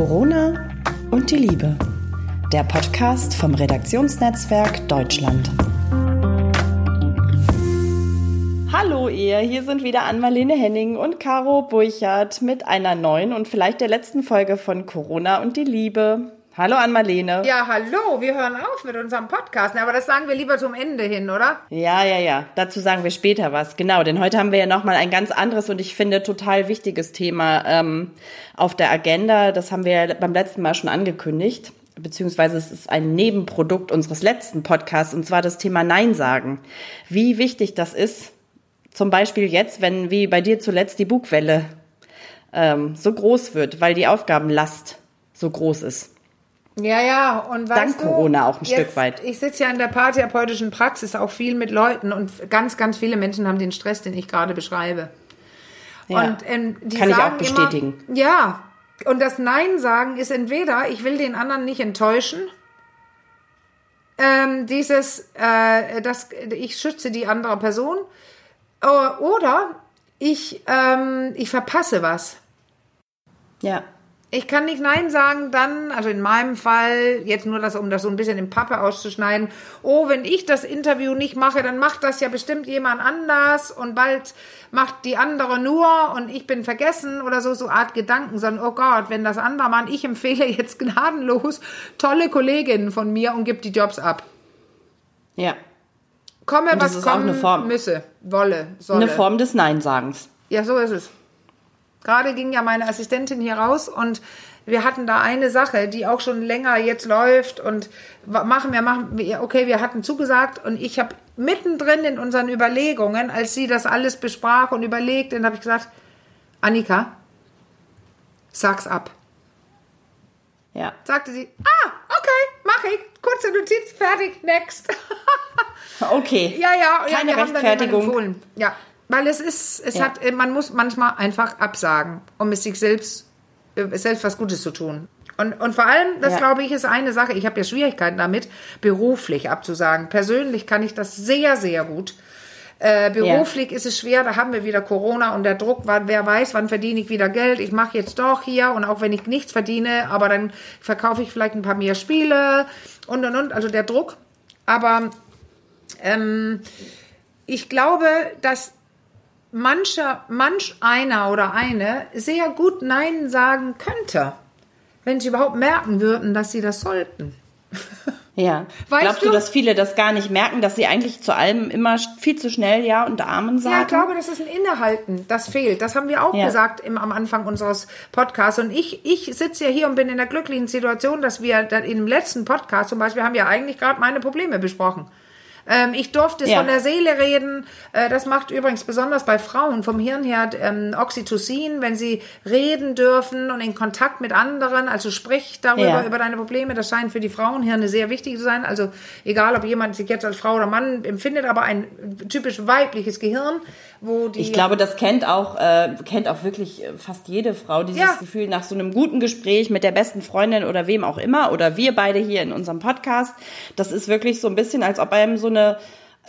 Corona und die Liebe. Der Podcast vom Redaktionsnetzwerk Deutschland. Hallo ihr, hier sind wieder Ann-Marlene Henning und Caro Burchardt mit einer neuen und vielleicht der letzten Folge von Corona und die Liebe. Hallo Ann-Marlene. Ja, hallo, wir hören auf mit unserem Podcast. Aber das sagen wir lieber zum Ende hin, oder? Ja, ja, ja. Dazu sagen wir später was. Genau, denn heute haben wir ja nochmal ein ganz anderes und ich finde total wichtiges Thema ähm, auf der Agenda. Das haben wir ja beim letzten Mal schon angekündigt. Beziehungsweise es ist ein Nebenprodukt unseres letzten Podcasts und zwar das Thema Nein sagen. Wie wichtig das ist, zum Beispiel jetzt, wenn wie bei dir zuletzt die Bugwelle ähm, so groß wird, weil die Aufgabenlast so groß ist. Ja, ja, und Dank du, Corona auch ein jetzt, Stück weit. Ich sitze ja in der paartherapeutischen Praxis auch viel mit Leuten und ganz, ganz viele Menschen haben den Stress, den ich gerade beschreibe. Ja, und ähm, die kann ich sagen auch bestätigen. Immer, ja, und das Nein sagen ist entweder, ich will den anderen nicht enttäuschen, ähm, dieses, äh, das, ich schütze die andere Person, äh, oder ich, ähm, ich verpasse was. Ja. Ich kann nicht Nein sagen, dann, also in meinem Fall, jetzt nur das, um das so ein bisschen in Pappe auszuschneiden, oh, wenn ich das Interview nicht mache, dann macht das ja bestimmt jemand anders und bald macht die andere nur und ich bin vergessen oder so, so Art Gedanken, sondern, oh Gott, wenn das andere Mann, ich empfehle jetzt gnadenlos tolle Kolleginnen von mir und gib die Jobs ab. Ja. Komme, was kommen müsse, wolle, solle. Eine Form des Nein-Sagens. Ja, so ist es. Gerade ging ja meine Assistentin hier raus und wir hatten da eine Sache, die auch schon länger jetzt läuft und machen wir, machen wir, okay, wir hatten zugesagt und ich habe mittendrin in unseren Überlegungen, als sie das alles besprach und überlegt, dann habe ich gesagt, Annika, sag's ab. Ja. Sagte sie, ah, okay, mach ich. Kurze Notiz, fertig, next. Okay. Ja, ja, ja Keine wir haben dann Rechtfertigung. jemanden empfohlen. Ja, weil es ist, es Ja. hat, äh, man muss manchmal einfach absagen, um es sich selbst, äh, selbst was Gutes zu tun. Und, und vor allem, das Ja. glaube ich, ist eine Sache. Ich habe ja Schwierigkeiten damit, beruflich abzusagen. Persönlich kann ich das sehr, sehr gut. Äh, beruflich ist es schwer, da haben wir wieder Corona und der Druck, wann, wer weiß, wann verdiene ich wieder Geld. Ich mache jetzt doch hier und auch wenn ich nichts verdiene, aber dann verkaufe ich vielleicht ein paar mehr Spiele und und und. Also der Druck. Aber ähm, ich glaube, dass mancher, manch einer oder eine sehr gut Nein sagen könnte, wenn sie überhaupt merken würden, dass sie das sollten. Ja. Weißt Glaubst du, du- dass viele das gar nicht merken, dass sie eigentlich zu allem immer viel zu schnell Ja und Amen sagen? Ja, ich glaube, das ist ein Innehalten, das fehlt. Das haben wir auch Ja. gesagt im, am Anfang unseres Podcasts. Und ich, ich sitze ja hier und bin in der glücklichen Situation, dass wir dann im letzten Podcast zum Beispiel haben wir eigentlich gerade meine Probleme besprochen. Ähm, ich durfte Ja. von der Seele reden. Äh, das macht übrigens besonders bei Frauen vom Hirn her ähm, Oxytocin, wenn sie reden dürfen und in Kontakt mit anderen, also sprich darüber, Ja. über deine Probleme. Das scheint für die Frauenhirne sehr wichtig zu sein. Also egal, ob jemand sich jetzt als Frau oder Mann empfindet, aber ein typisch weibliches Gehirn, wo die Ich glaube, das kennt auch, äh, kennt auch wirklich äh, fast jede Frau, dieses Ja. Gefühl nach so einem guten Gespräch mit der besten Freundin oder wem auch immer oder wir beide hier in unserem Podcast. Das ist wirklich so ein bisschen, als ob einem so eine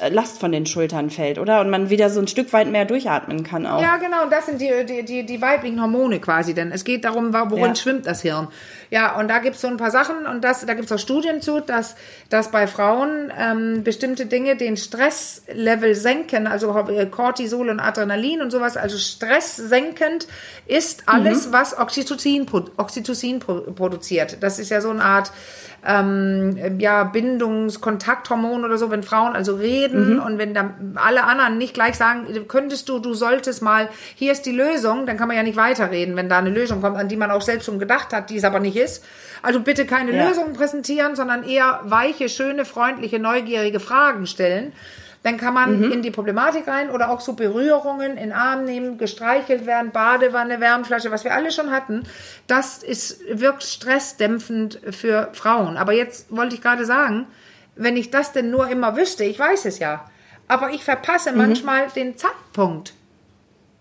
Last von den Schultern fällt, oder? Und man wieder so ein Stück weit mehr durchatmen kann auch. Ja, genau, das sind die, die, die, die weiblichen Hormone quasi, denn es geht darum, worin Ja. schwimmt das Hirn. Ja, und da gibt's so ein paar Sachen und das, da gibt's auch Studien zu, dass, dass bei Frauen ähm, bestimmte Dinge den Stresslevel senken, also äh, Cortisol und Adrenalin und sowas, also stresssenkend ist alles, Mhm. was Oxytocin, Oxytocin pro, produziert. Das ist ja so eine Art ähm, ja, Bindungskontakthormon oder so, wenn Frauen also reden und wenn dann alle anderen nicht gleich sagen, könntest du, du solltest mal, hier ist die Lösung, dann kann man ja nicht weiterreden, wenn da eine Lösung kommt, an die man auch selbst schon gedacht hat, die es aber nicht ist. Also bitte keine Ja. Lösungen präsentieren, sondern eher weiche, schöne, freundliche, neugierige Fragen stellen. Dann kann man in die Problematik rein oder auch so Berührungen in Arm nehmen, gestreichelt werden, Badewanne, Wärmflasche, was wir alle schon hatten. Das ist, wirkt stressdämpfend für Frauen. Aber jetzt wollte ich gerade sagen, wenn ich das denn nur immer wüsste, ich weiß es ja, aber ich verpasse manchmal den Zeitpunkt,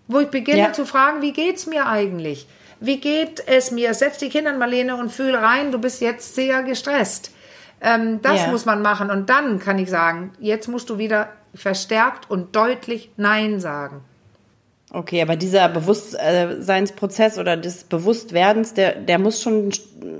wo ich beginne Ja. zu fragen, wie geht's mir eigentlich? Wie geht es mir? Setz die Kinder, Marlene, und fühl rein, du bist jetzt sehr gestresst. Ähm, das Ja. muss man machen. Und dann kann ich sagen, jetzt musst du wieder verstärkt und deutlich Nein sagen. Okay, aber dieser Bewusstseinsprozess oder des Bewusstwerdens, der, der muss schon,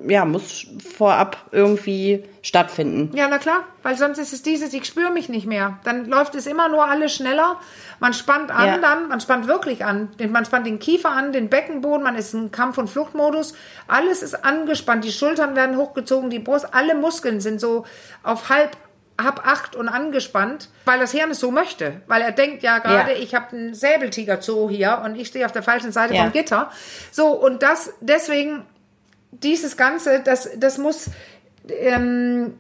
ja, muss vorab irgendwie stattfinden. Ja, na klar, weil sonst ist es dieses, ich spüre mich nicht mehr. Dann läuft es immer nur alles schneller. Man spannt an Ja. dann, man spannt wirklich an. Man spannt den Kiefer an, den Beckenboden, man ist im Kampf- und Fluchtmodus. Alles ist angespannt, die Schultern werden hochgezogen, die Brust, alle Muskeln sind so auf halb hab acht und angespannt, weil das Hirn es so möchte. Weil er denkt ja gerade, Ja. ich habe einen Säbeltiger-Zoo hier und ich stehe auf der falschen Seite Ja. vom Gitter. So, und das, deswegen, dieses Ganze, das, das muss, ähm,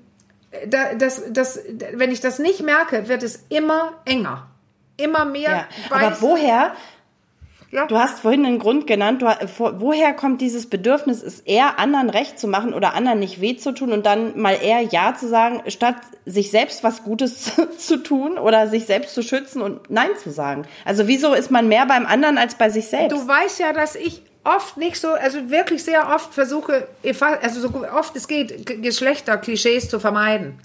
da, das, das, wenn ich das nicht merke, wird es immer enger. Immer mehr. Ja. Aber woher, Ja. du hast vorhin einen Grund genannt, du, wo- woher kommt dieses Bedürfnis, es eher anderen recht zu machen oder anderen nicht weh zu tun und dann mal eher Ja zu sagen, statt sich selbst was Gutes zu tun oder sich selbst zu schützen und Nein zu sagen? Also wieso ist man mehr beim anderen als bei sich selbst? Du weißt ja, dass ich oft nicht so, also wirklich sehr oft versuche, also so oft es geht, Geschlechterklischees zu vermeiden.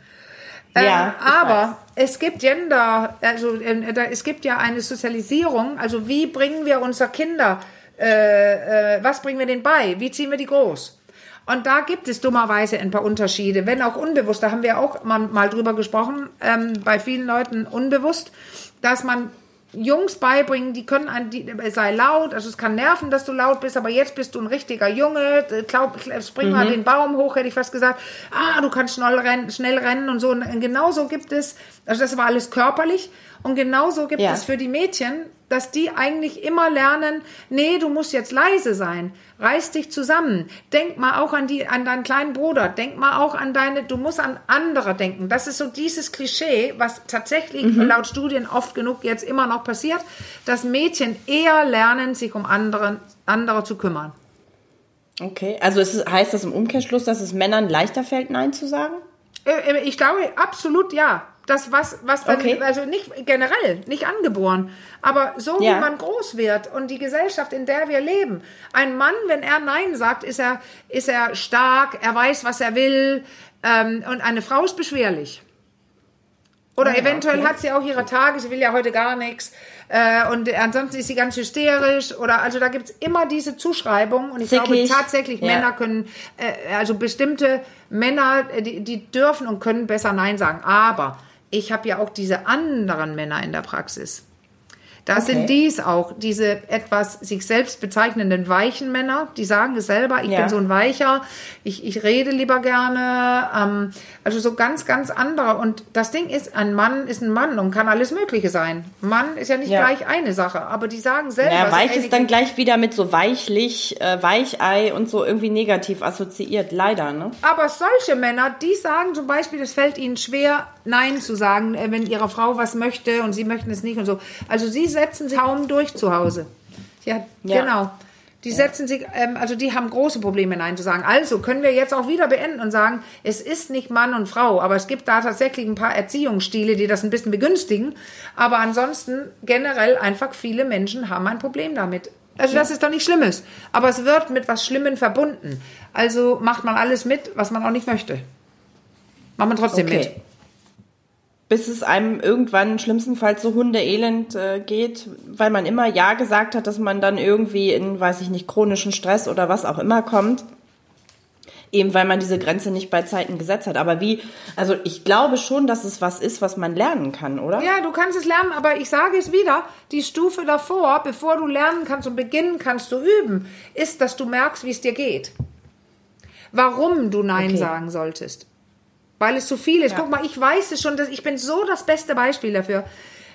Ja, ich Ähm, aber es gibt Gender, also äh, da, es gibt ja eine Sozialisierung. Also wie bringen wir unsere Kinder, äh, äh, was bringen wir denen bei? Wie ziehen wir die groß? Und da gibt es dummerweise ein paar Unterschiede, wenn auch unbewusst. Da haben wir auch mal, mal drüber gesprochen, ähm, bei vielen Leuten unbewusst, dass man Jungs beibringen, die können an die sei laut, also es kann nerven, dass du laut bist, aber jetzt bist du ein richtiger Junge, äh, glaub, spring mal den Baum hoch, hätte ich fast gesagt. Ah, du kannst schnell rennen, schnell rennen und so. Und genauso gibt es, also das war alles körperlich und genauso gibt Ja. es für die Mädchen, dass die eigentlich immer lernen, nee, du musst jetzt leise sein, reiß dich zusammen, denk mal auch an die, an deinen kleinen Bruder, denk mal auch an deine, du musst an andere denken. Das ist so dieses Klischee, was tatsächlich laut Studien oft genug jetzt immer noch passiert, dass Mädchen eher lernen, sich um andere, andere zu kümmern. Okay, also es ist, heißt das im Umkehrschluss, dass es Männern leichter fällt, Nein zu sagen? Äh, äh, Ich glaube absolut ja. Das, was, was dann, Okay. also nicht generell, nicht angeboren, aber so Ja. wie man groß wird und die Gesellschaft, in der wir leben. Ein Mann, wenn er Nein sagt, ist er, ist er stark, er weiß, was er will, ähm, und eine Frau ist beschwerlich. Oder Ah, eventuell okay. hat sie auch ihre Tage, sie will ja heute gar nichts. Äh, und ansonsten ist sie ganz hysterisch. Oder also da gibt's immer diese Zuschreibung. Und ich glaube Zickig. tatsächlich, Ja. Männer können, äh, also bestimmte Männer, äh, die, die dürfen und können besser Nein sagen. Aber ich habe ja auch diese anderen Männer in der Praxis. Da Okay. sind dies auch, diese etwas sich selbst bezeichnenden weichen Männer, die sagen es selber, ich Ja. bin so ein Weicher, ich, ich rede lieber gerne, ähm, also so ganz, ganz andere. Und das Ding ist, ein Mann ist ein Mann und kann alles Mögliche sein. Mann ist ja nicht Ja. gleich eine Sache, aber die sagen selber. Ja, so weich ähnlich ist dann gleich wieder mit so weichlich, äh, Weichei und so irgendwie negativ assoziiert, leider, ne? Aber solche Männer, die sagen zum Beispiel, es fällt ihnen schwer, Nein zu sagen, äh, wenn ihre Frau was möchte und sie möchten es nicht und so. Also sie setzen sich kaum durch zu Hause. Ja, Ja. genau. Die setzen sich, ähm, also die haben große Probleme, Nein zu sagen. Also können wir jetzt auch wieder beenden und sagen, es ist nicht Mann und Frau, aber es gibt da tatsächlich ein paar Erziehungsstile, die das ein bisschen begünstigen. Aber ansonsten generell einfach viele Menschen haben ein Problem damit. Also das ist doch nicht Schlimmes. Aber es wird mit was Schlimmem verbunden. Also macht man alles mit, was man auch nicht möchte. Macht man trotzdem mit. Bis es einem irgendwann schlimmstenfalls so hundeelend äh, geht, weil man immer Ja gesagt hat, dass man dann irgendwie in, weiß ich nicht, chronischen Stress oder was auch immer kommt. Eben weil man diese Grenze nicht bei Zeiten gesetzt hat. Aber wie, also ich glaube schon, dass es was ist, was man lernen kann, oder? Ja, du kannst es lernen, aber ich sage es wieder, die Stufe davor, bevor du lernen kannst und beginnen kannst zu üben, ist, dass du merkst, wie es dir geht. Warum du Nein Okay. sagen solltest. Weil es zu viel ist. Ja. Guck mal, ich weiß es schon, dass ich bin so das beste Beispiel dafür,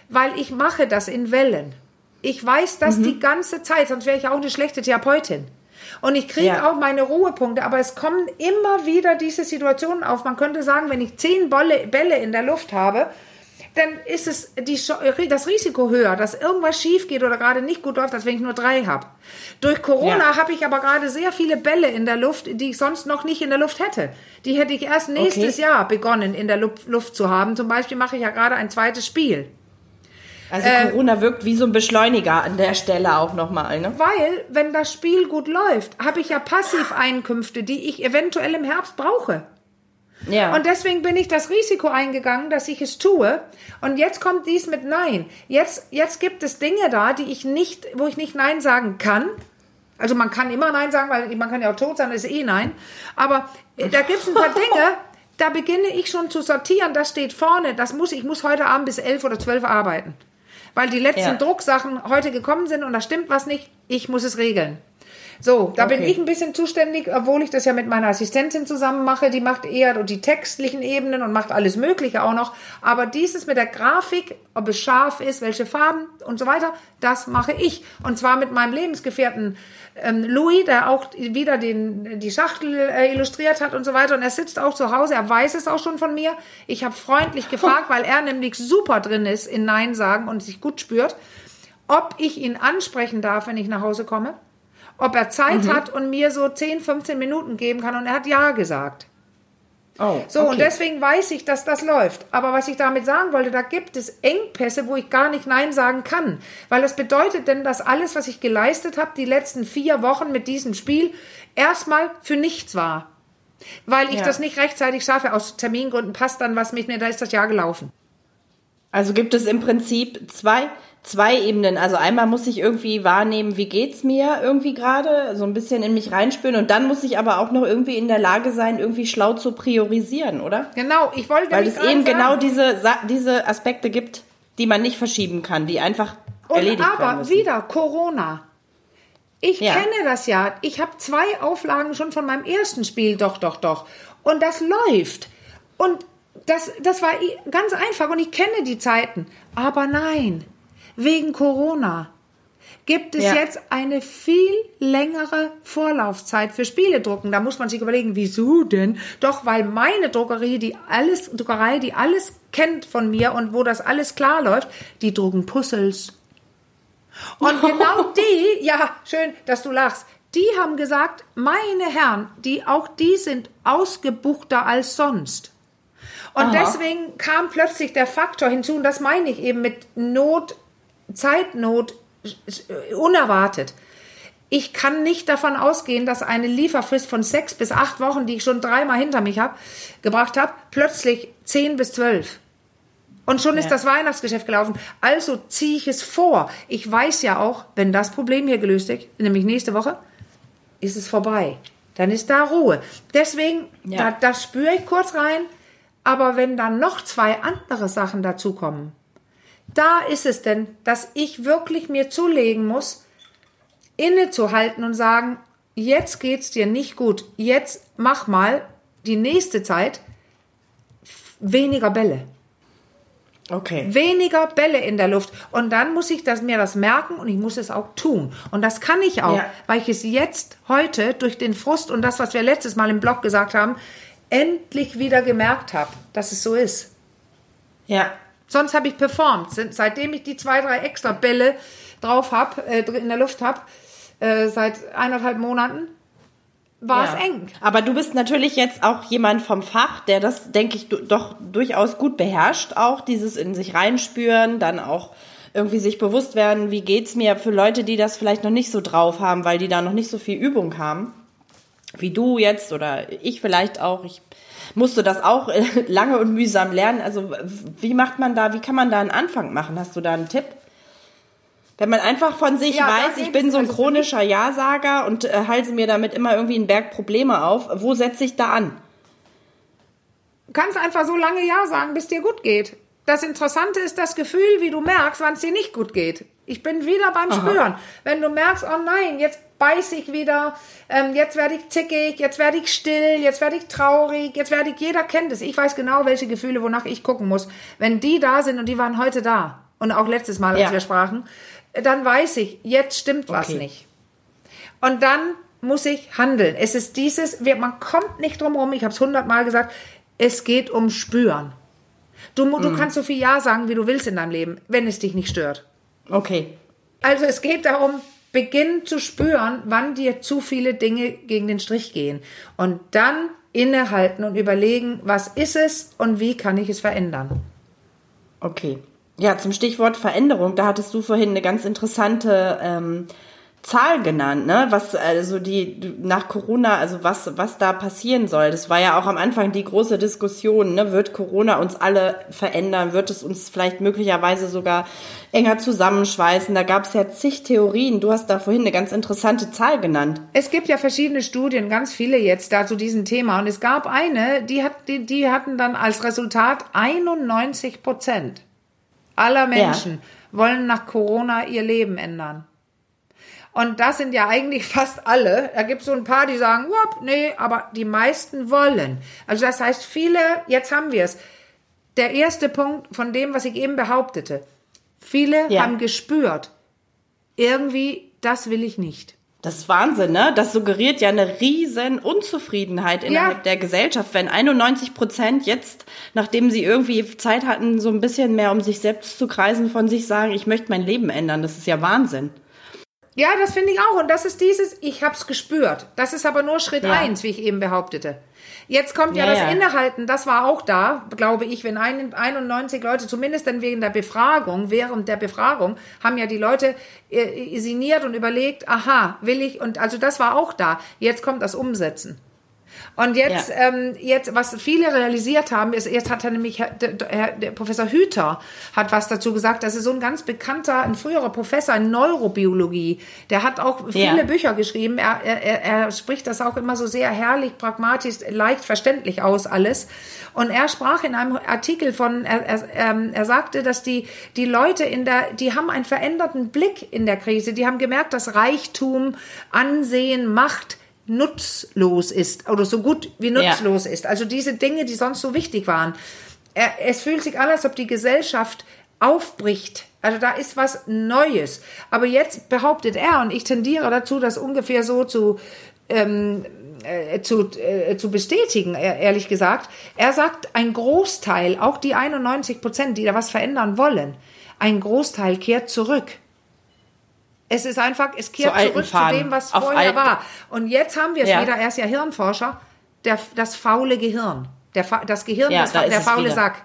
weil ich mache das in Wellen. Ich weiß das Mhm. die ganze Zeit, sonst wäre ich auch eine schlechte Therapeutin. Und ich kriege Ja. auch meine Ruhepunkte, aber es kommen immer wieder diese Situationen auf. Man könnte sagen, wenn ich zehn Bälle in der Luft habe, dann ist es die, Sch- das Risiko höher, dass irgendwas schief geht oder gerade nicht gut läuft, als wenn ich nur drei habe. Durch Corona Ja. habe ich aber gerade sehr viele Bälle in der Luft, die ich sonst noch nicht in der Luft hätte. Die hätte ich erst nächstes Okay. Jahr begonnen in der Luft, zu haben. Zum Beispiel mache ich ja gerade ein zweites Spiel. Also Ähm, Corona wirkt wie so ein Beschleuniger an der Stelle auch nochmal, ne? Weil, wenn das Spiel gut läuft, habe ich ja Passiveinkünfte, die ich eventuell im Herbst brauche. Ja. Und deswegen bin ich das Risiko eingegangen, dass ich es tue. Und jetzt kommt dies mit Nein. Jetzt, jetzt gibt es Dinge da, die ich nicht, wo ich nicht Nein sagen kann. Also man kann immer Nein sagen, weil man kann ja auch tot sein, das ist eh Nein. Aber äh, da gibt es ein paar Dinge, da beginne ich schon zu sortieren. Das steht vorne. Das muss ich muss heute Abend bis elf oder zwölf arbeiten, weil die letzten ja. Drucksachen heute gekommen sind und da stimmt was nicht. Ich muss es regeln. So, da okay. bin ich ein bisschen zuständig, obwohl ich das ja mit meiner Assistentin zusammen mache. Die macht eher die textlichen Ebenen und macht alles Mögliche auch noch. Aber dieses mit der Grafik, ob es scharf ist, welche Farben und so weiter, das mache ich. Und zwar mit meinem Lebensgefährten ähm, Louis, der auch wieder den, die Schachtel äh, illustriert hat und so weiter. Und er sitzt auch zu Hause, er weiß es auch schon von mir. Ich habe freundlich gefragt, weil er nämlich super drin ist in Nein sagen und sich gut spürt, ob ich ihn ansprechen darf, wenn ich nach Hause komme ob er Zeit mhm. hat und mir so 10, 15 Minuten geben kann. Und er hat Ja gesagt. Oh, so, okay. und deswegen weiß ich, dass das läuft. Aber was ich damit sagen wollte, da gibt es Engpässe, wo ich gar nicht Nein sagen kann. Weil das bedeutet denn, dass alles, was ich geleistet habe, die letzten vier Wochen mit diesem Spiel, erstmal für nichts war. Weil ich ja. das nicht rechtzeitig schaffe. Aus Termingründen passt dann was mit mir, da ist das Jahr gelaufen. Also gibt es im Prinzip zwei, zwei Ebenen. Also einmal muss ich irgendwie wahrnehmen, wie geht's mir irgendwie gerade, so ein bisschen in mich reinspüren und dann muss ich aber auch noch irgendwie in der Lage sein, irgendwie schlau zu priorisieren, oder? Genau, ich wollte Weil es eben genau sagen. genau diese diese Aspekte gibt, die man nicht verschieben kann, die einfach und erledigt aber werden müssen. wieder Corona. Ich ja. kenne das ja. Ich habe zwei Auflagen schon von meinem ersten Spiel, doch, doch, doch. Und das läuft. Und das, das war ganz einfach und ich kenne die Zeiten. Aber nein, wegen Corona gibt es ja. jetzt eine viel längere Vorlaufzeit für Spieledrucken. Da muss man sich überlegen, wieso denn? Doch, weil meine Druckerie, die alles, Druckerei, die alles kennt von mir und wo das alles klar läuft, die drucken Puzzles. Und genau die, ja, schön, dass du lachst, die haben gesagt, meine Herren, die, auch die sind ausgebuchter als sonst. Und Aha. deswegen kam plötzlich der Faktor hinzu, und das meine ich eben mit Not Zeitnot unerwartet. Ich kann nicht davon ausgehen, dass eine Lieferfrist von sechs bis acht Wochen, die ich schon dreimal hinter mich habe, gebracht habe, plötzlich zehn bis zwölf. Und schon ja. ist das Weihnachtsgeschäft gelaufen. Also ziehe ich es vor. Ich weiß ja auch, wenn das Problem hier gelöst ist, nämlich nächste Woche, ist es vorbei. Dann ist da Ruhe. Deswegen, ja. da, das spüre ich kurz rein. Aber wenn dann noch zwei andere Sachen dazukommen, da ist es denn, dass ich wirklich mir zulegen muss, innezuhalten und sagen, jetzt geht's dir nicht gut. Jetzt mach mal die nächste Zeit weniger Bälle. Okay. Weniger Bälle in der Luft. Und dann muss ich das, mir das merken und ich muss es auch tun. Und das kann ich auch, ja. weil ich es jetzt heute durch den Frust und das, was wir letztes Mal im Blog gesagt haben, endlich wieder gemerkt habe, dass es so ist. Ja. Sonst habe ich performt. Seitdem ich die zwei, drei extra Bälle drauf habe, äh, in der Luft habe, äh, seit eineinhalb Monaten, war ja. es eng. Aber du bist natürlich jetzt auch jemand vom Fach, der das, denke ich, doch durchaus gut beherrscht, auch dieses in sich reinspüren, dann auch irgendwie sich bewusst werden, wie geht's mir für Leute, die das vielleicht noch nicht so drauf haben, weil die da noch nicht so viel Übung haben, wie du jetzt oder ich vielleicht auch. Ich musste das auch äh, lange und mühsam lernen. Also wie macht man da, wie kann man da einen Anfang machen? Hast du da einen Tipp? Wenn man einfach von sich ja, weiß, ich bin so ein also chronischer Ja-Sager und äh, halse mir damit immer irgendwie einen Berg Probleme auf, wo setze ich da an? Du kannst einfach so lange Ja sagen, bis dir gut geht. Das Interessante ist das Gefühl, wie du merkst, wann es dir nicht gut geht. Ich bin wieder beim Aha. Spüren. Wenn du merkst, oh nein, jetzt beiß ich wieder, ähm, jetzt werde ich zickig, jetzt werde ich still, jetzt werde ich traurig, jetzt werde ich, jeder kennt es. Ich weiß genau, welche Gefühle, wonach ich gucken muss. Wenn die da sind und die waren heute da und auch letztes Mal, als ja. wir sprachen, dann weiß ich, jetzt stimmt was okay. nicht. Und dann muss ich handeln. Es ist dieses, man kommt nicht drum herum, ich habe es hundertmal gesagt, es geht um Spüren. Du, du mm. kannst so viel Ja sagen, wie du willst in deinem Leben, wenn es dich nicht stört. Okay. Also es geht darum, Beginn zu spüren, wann dir zu viele Dinge gegen den Strich gehen. Und dann innehalten und überlegen, was ist es und wie kann ich es verändern. Okay. Ja, zum Stichwort Veränderung, da hattest du vorhin eine ganz interessante ähm, Zahl genannt, ne? Was also die nach Corona, also was was da passieren soll. Das war ja auch am Anfang die große Diskussion, ne? Wird Corona uns alle verändern? Wird es uns vielleicht möglicherweise sogar enger zusammenschweißen? Da gab es ja zig Theorien. Du hast da vorhin eine ganz interessante Zahl genannt. Es gibt ja verschiedene Studien, ganz viele jetzt da zu diesem Thema. Und es gab eine, die hat die, die hatten dann als Resultat 91 Prozent aller Menschen ja. wollen nach Corona ihr Leben ändern. Und das sind ja eigentlich fast alle. Da gibt es so ein paar, die sagen, Wop, nee, aber die meisten wollen. Also das heißt, viele, jetzt haben wir es. Der erste Punkt von dem, was ich eben behauptete. Viele ja. haben gespürt, irgendwie, das will ich nicht. Das ist Wahnsinn, ne? Das suggeriert ja eine riesen Unzufriedenheit innerhalb ja. der Gesellschaft, wenn 91 Prozent jetzt, nachdem sie irgendwie Zeit hatten, so ein bisschen mehr um sich selbst zu kreisen, von sich sagen, ich möchte mein Leben ändern. Das ist ja Wahnsinn. Ja, das finde ich auch. Und das ist dieses, ich habe es gespürt. Das ist aber nur Schritt ja. eins, wie ich eben behauptete. Jetzt kommt ja, ja das ja. Innehalten, das war auch da, glaube ich, wenn 91 Leute, zumindest dann wegen der Befragung, während der Befragung, haben ja die Leute äh, isiniert und überlegt, aha, will ich, und also das war auch da. Jetzt kommt das Umsetzen. Und jetzt, ja. ähm, jetzt, was viele realisiert haben, ist, jetzt hat er nämlich, der, der, der, Professor Hüter hat was dazu gesagt, das ist so ein ganz bekannter, ein früherer Professor in Neurobiologie, der hat auch viele ja. Bücher geschrieben, er, er, er spricht das auch immer so sehr herrlich, pragmatisch, leicht verständlich aus alles. Und er sprach in einem Artikel von, er, er, ähm, er sagte, dass die, die Leute in der, die haben einen veränderten Blick in der Krise, die haben gemerkt, dass Reichtum, Ansehen, Macht, nutzlos ist oder so gut wie nutzlos ja. ist. Also diese Dinge, die sonst so wichtig waren. Es fühlt sich an, als ob die Gesellschaft aufbricht. Also da ist was Neues. Aber jetzt behauptet er, und ich tendiere dazu, das ungefähr so zu, ähm, äh, zu, äh, zu bestätigen, ehrlich gesagt. Er sagt, ein Großteil, auch die 91 Prozent, die da was verändern wollen, ein Großteil kehrt zurück. Es ist einfach, es kehrt zu zurück Faden. zu dem, was Auf vorher war. Und jetzt haben wir es ja. wieder, er ist ja Hirnforscher, der, das faule Gehirn. Der, das Gehirn, ja, das, da der faule wieder. Sack.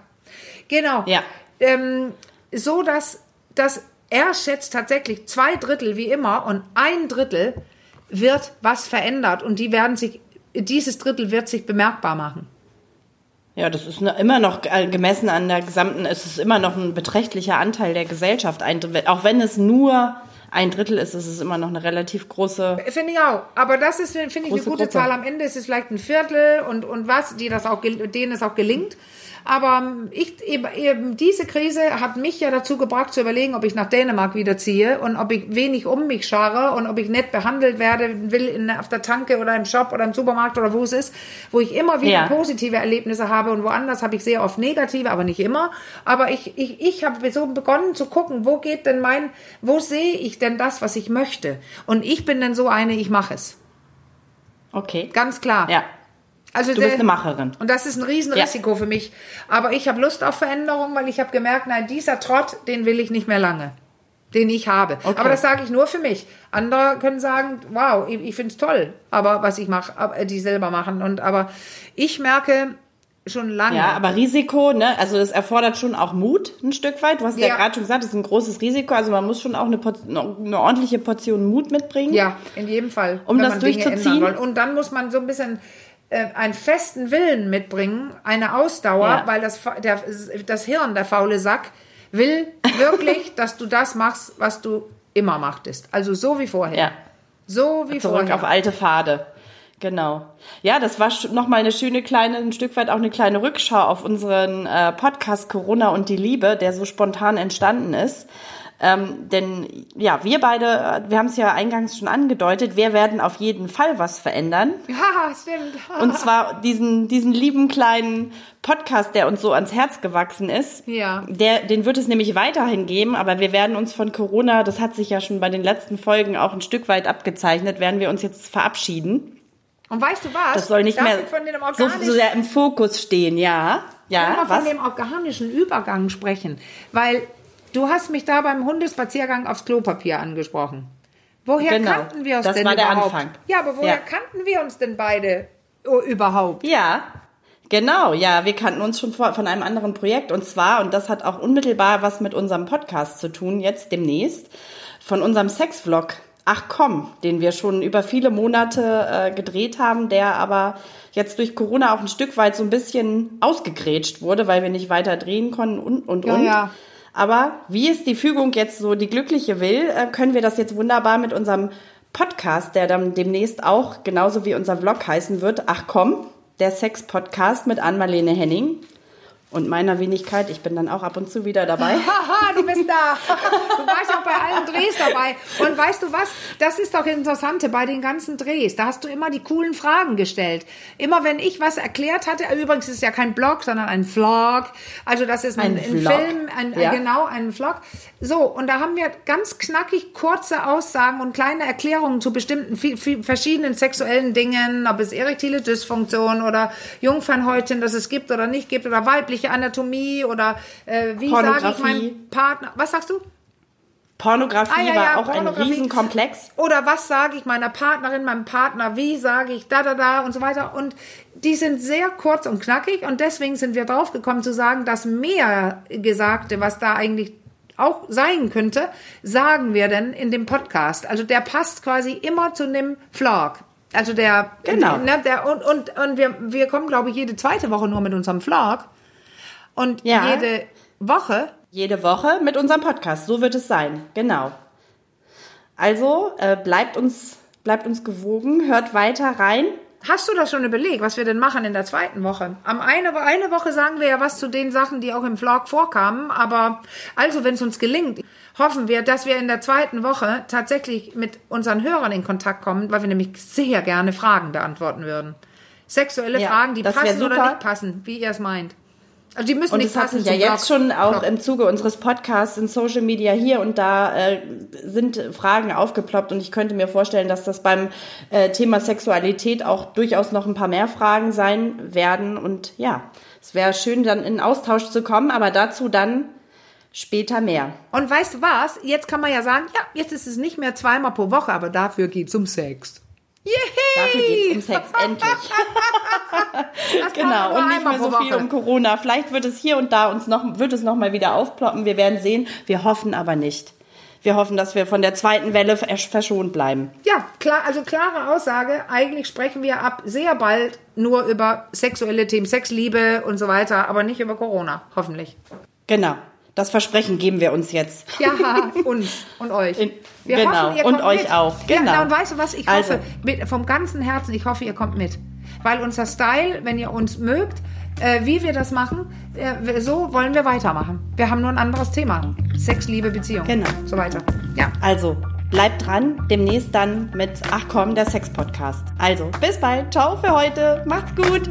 Genau. Ja. Ähm, so, dass, dass er schätzt tatsächlich zwei Drittel wie immer und ein Drittel wird was verändert und die werden sich, dieses Drittel wird sich bemerkbar machen. Ja, das ist immer noch äh, gemessen an der gesamten, es ist immer noch ein beträchtlicher Anteil der Gesellschaft, auch wenn es nur ein Drittel ist, ist es immer noch eine relativ große. Finde ich auch. Aber das ist, finde ich, eine gute Gruppe. Zahl. Am Ende ist es vielleicht ein Viertel und, und was, die das auch, denen es auch gelingt. Aber ähm, ich, eben, eben diese Krise hat mich ja dazu gebracht zu überlegen, ob ich nach Dänemark wieder ziehe und ob ich wenig um mich scharre und ob ich nett behandelt werde will in, auf der Tanke oder im Shop oder im Supermarkt oder wo es ist, wo ich immer wieder ja. positive Erlebnisse habe und woanders habe ich sehr oft negative, aber nicht immer. Aber ich, ich, ich habe so begonnen zu gucken, wo geht denn mein, wo sehe ich denn das, was ich möchte? Und ich bin dann so eine, ich mache es. Okay. Ganz klar. Ja. Also du bist eine Macherin. Und das ist ein Riesenrisiko ja. für mich. Aber ich habe Lust auf Veränderung, weil ich habe gemerkt, nein, dieser Trott, den will ich nicht mehr lange. Den ich habe. Okay. Aber das sage ich nur für mich. Andere können sagen, wow, ich, ich finde es toll, aber was ich mache, äh, die selber machen. Und aber ich merke, schon lange. Ja, aber Risiko, ne? Also das erfordert schon auch Mut ein Stück weit. Du hast ja, ja gerade schon gesagt, das ist ein großes Risiko. Also man muss schon auch eine, eine ordentliche Portion Mut mitbringen. Ja, in jedem Fall. Um das durchzuziehen. Und dann muss man so ein bisschen einen festen Willen mitbringen, eine Ausdauer, ja. weil das, der, das Hirn, der faule Sack, will wirklich, dass du das machst, was du immer machtest. Also so wie vorher. Ja. So wie Zurück vorher. auf alte Pfade. Genau. Ja, das war nochmal eine schöne kleine, ein Stück weit auch eine kleine Rückschau auf unseren äh, Podcast Corona und die Liebe, der so spontan entstanden ist. Ähm, denn ja, wir beide, wir haben es ja eingangs schon angedeutet, wir werden auf jeden Fall was verändern. Ja, stimmt. Und zwar diesen, diesen lieben kleinen Podcast, der uns so ans Herz gewachsen ist. Ja. Der, den wird es nämlich weiterhin geben, aber wir werden uns von Corona, das hat sich ja schon bei den letzten Folgen auch ein Stück weit abgezeichnet, werden wir uns jetzt verabschieden. Und weißt du was? Das soll nicht mehr so, so sehr im Fokus stehen, ja. Ja, was? von dem organischen Übergang sprechen, weil Du hast mich da beim Hundespaziergang aufs Klopapier angesprochen. Woher genau, kannten wir uns das denn war überhaupt? Der Anfang. Ja, aber woher ja. kannten wir uns denn beide oh, überhaupt? Ja, Genau, ja, wir kannten uns schon von einem anderen Projekt und zwar, und das hat auch unmittelbar was mit unserem Podcast zu tun, jetzt demnächst, von unserem Sexvlog Ach komm, den wir schon über viele Monate äh, gedreht haben, der aber jetzt durch Corona auch ein Stück weit so ein bisschen ausgegrätscht wurde, weil wir nicht weiter drehen konnten und und Ja, und. ja. Aber wie es die Fügung jetzt so die glückliche will, äh, können wir das jetzt wunderbar mit unserem Podcast, der dann demnächst auch genauso wie unser Vlog heißen wird, ach komm, der Sex-Podcast mit Ann-Marlene Henning und meiner Wenigkeit. Ich bin dann auch ab und zu wieder dabei. Haha, du bist da. Du warst auch bei allen Drehs dabei. Und weißt du was? Das ist doch das Interessante bei den ganzen Drehs. Da hast du immer die coolen Fragen gestellt. Immer wenn ich was erklärt hatte, übrigens ist es ja kein Blog, sondern ein Vlog. Also das ist ein, Ein ein. Film, ein, Ja. genau, ein Vlog. So, und da haben wir ganz knackig kurze Aussagen und kleine Erklärungen zu bestimmten verschiedenen sexuellen Dingen, ob es erektile Dysfunktion oder Jungfernhäutchen, das es gibt oder nicht gibt, oder weibliche Anatomie oder äh, wie sage ich meinem Partner, was sagst du? Pornografie Ah, ja, war ja, auch ein Pornografie. Riesenkomplex. Oder was sage ich meiner Partnerin, meinem Partner, wie sage ich da, da, da und so weiter. Und die sind sehr kurz und knackig und deswegen sind wir drauf gekommen zu sagen, dass mehr Gesagte, was da eigentlich auch sein könnte, sagen wir denn in dem Podcast. Also der passt quasi immer zu dem Vlog. Also der, Genau. ne, der und, und, und wir, wir kommen, glaube ich, jede zweite Woche nur mit unserem Vlog. Und Ja. jede Woche Jede Woche mit unserem Podcast. So wird es sein. Genau. Also äh, bleibt uns bleibt uns gewogen, hört weiter rein. Hast du das schon überlegt, was wir denn machen in der zweiten Woche? Am eine, eine Woche sagen wir ja was zu den Sachen, die auch im Vlog vorkamen. Aber also, wenn es uns gelingt, hoffen wir, dass wir in der zweiten Woche tatsächlich mit unseren Hörern in Kontakt kommen, weil wir nämlich sehr gerne Fragen beantworten würden. Sexuelle Ja, Fragen, die passen oder nicht passen, wie ihr es meint. Also die müssen Und nicht es hat sich ja jetzt schon auch im Zuge unseres Podcasts in Social Media hier und da äh, sind Fragen aufgeploppt und ich könnte mir vorstellen, dass das beim äh, Thema Sexualität auch durchaus noch ein paar mehr Fragen sein werden und ja, es wäre schön dann in Austausch zu kommen, aber dazu dann später mehr. Und weißt du was? Jetzt kann man ja sagen, ja, jetzt ist es nicht mehr zweimal pro Woche, aber dafür geht's um Sex. Yay! Dafür geht's um Sex endlich. Genau, und nicht mehr so viel Woche. um Corona. Vielleicht wird es hier und da uns noch, wird es noch mal wieder aufploppen. Wir werden sehen. Wir hoffen aber nicht. Wir hoffen, dass wir von der zweiten Welle versch- verschont bleiben. Ja, klar, also klare Aussage. Eigentlich sprechen wir ab sehr bald nur über sexuelle Themen, Sexliebe und so weiter, aber nicht über Corona, hoffentlich. Genau. Das Versprechen geben wir uns jetzt. Ja, uns und euch. In- genau, und kommt euch mit. auch, Ja, genau. na, und weißt du was? Ich Also. hoffe, mit, vom ganzen Herzen, ich hoffe, ihr kommt mit. Weil unser Style, wenn ihr uns mögt, äh, wie wir das machen, äh, so wollen wir weitermachen. Wir haben nur ein anderes Thema. Sex, Liebe, Beziehung. Genau. So weiter. Ja. Also, bleibt dran. Demnächst dann mit Ach komm, der Sex-Podcast. Also, bis bald. Ciao für heute. Macht's gut.